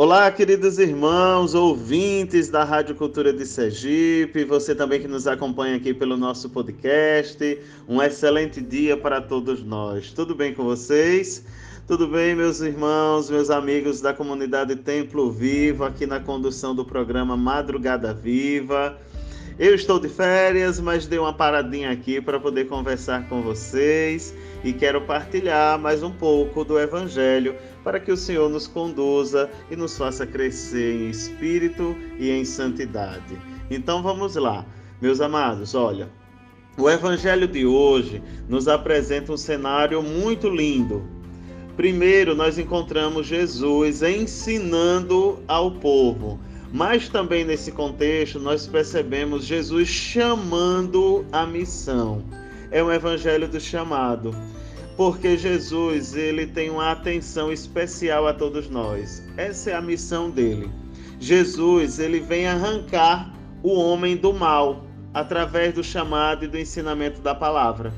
Olá, queridos irmãos, ouvintes da Rádio Cultura de Sergipe, você também que nos acompanha aqui pelo nosso podcast. Um excelente dia para todos nós. Tudo bem com vocês? Tudo bem, meus irmãos, meus amigos da comunidade Templo Vivo, aqui na condução do programa Madrugada Viva. Eu estou de férias, mas dei uma paradinha aqui para poder conversar com vocês e quero partilhar mais um pouco do Evangelho para que o Senhor nos conduza e nos faça crescer em espírito e em santidade. Então vamos lá, meus amados, olha. O Evangelho de hoje nos apresenta um cenário muito lindo. Primeiro, nós encontramos Jesus ensinando ao povo mas também nesse contexto nós percebemos Jesus chamando a missão. É um evangelho do chamado, porque Jesus ele tem uma atenção especial a todos nós. Essa é a missão dele. Jesus ele vem arrancar o homem do mal através do chamado e do ensinamento da palavra.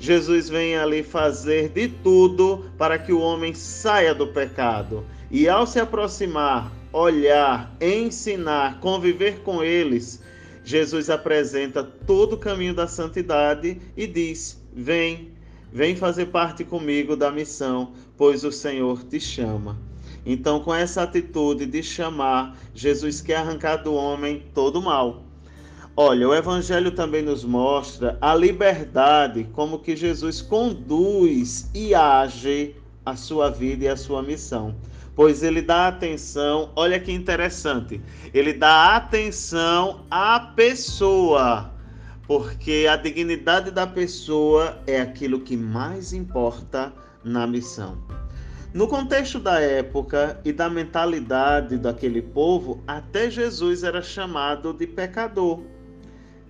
Jesus vem ali fazer de tudo para que o homem saia do pecado. E ao se aproximar olhar, ensinar, conviver com eles, Jesus apresenta todo o caminho da santidade e diz: Vem, vem fazer parte comigo da missão, pois o Senhor te chama. Então, com essa atitude de chamar, Jesus quer arrancar do homem todo o mal. Olha, o Evangelho também nos mostra a liberdade, como que Jesus conduz e age a sua vida e a sua missão pois ele dá atenção, olha que interessante, ele dá atenção à pessoa, porque a dignidade da pessoa é aquilo que mais importa na missão. No contexto da época e da mentalidade daquele povo, até Jesus era chamado de pecador.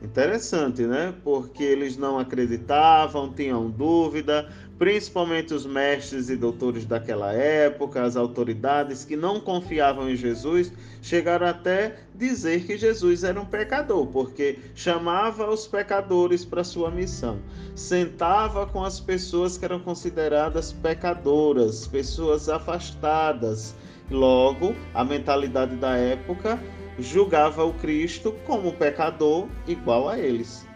Interessante, né? Porque eles não acreditavam, tinham dúvida, principalmente os mestres e doutores daquela época, as autoridades que não confiavam em Jesus, chegaram até dizer que Jesus era um pecador, porque chamava os pecadores para sua missão, sentava com as pessoas que eram consideradas pecadoras, pessoas afastadas. Logo, a mentalidade da época julgava o Cristo como pecador igual a eles.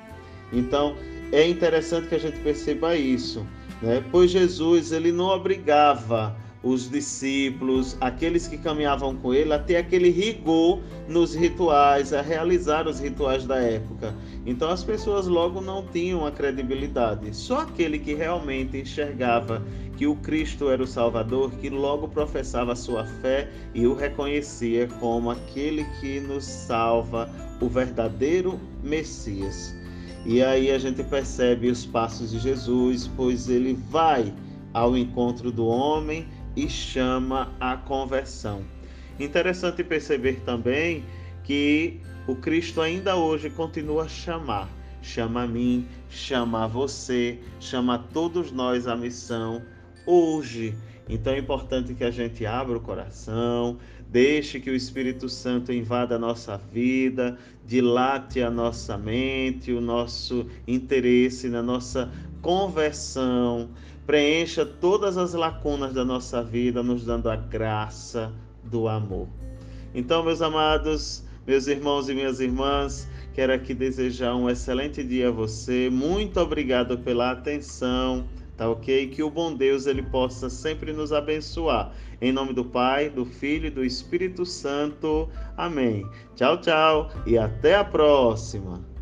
Então, é interessante que a gente perceba isso né? pois Jesus ele não obrigava os discípulos, aqueles que caminhavam com ele, a ter aquele rigor nos rituais, a realizar os rituais da época. Então as pessoas logo não tinham a credibilidade. Só aquele que realmente enxergava que o Cristo era o Salvador, que logo professava a sua fé e o reconhecia como aquele que nos salva, o verdadeiro Messias. E aí a gente percebe os passos de Jesus, pois ele vai ao encontro do homem e chama a conversão. Interessante perceber também que o Cristo ainda hoje continua a chamar. Chama a mim, chama a você, chama a todos nós a missão hoje. Então é importante que a gente abra o coração, Deixe que o Espírito Santo invada a nossa vida, dilate a nossa mente, o nosso interesse na nossa conversão, preencha todas as lacunas da nossa vida, nos dando a graça do amor. Então, meus amados, meus irmãos e minhas irmãs, quero aqui desejar um excelente dia a você. Muito obrigado pela atenção tá ok? Que o bom Deus ele possa sempre nos abençoar. Em nome do Pai, do Filho e do Espírito Santo. Amém. Tchau, tchau e até a próxima.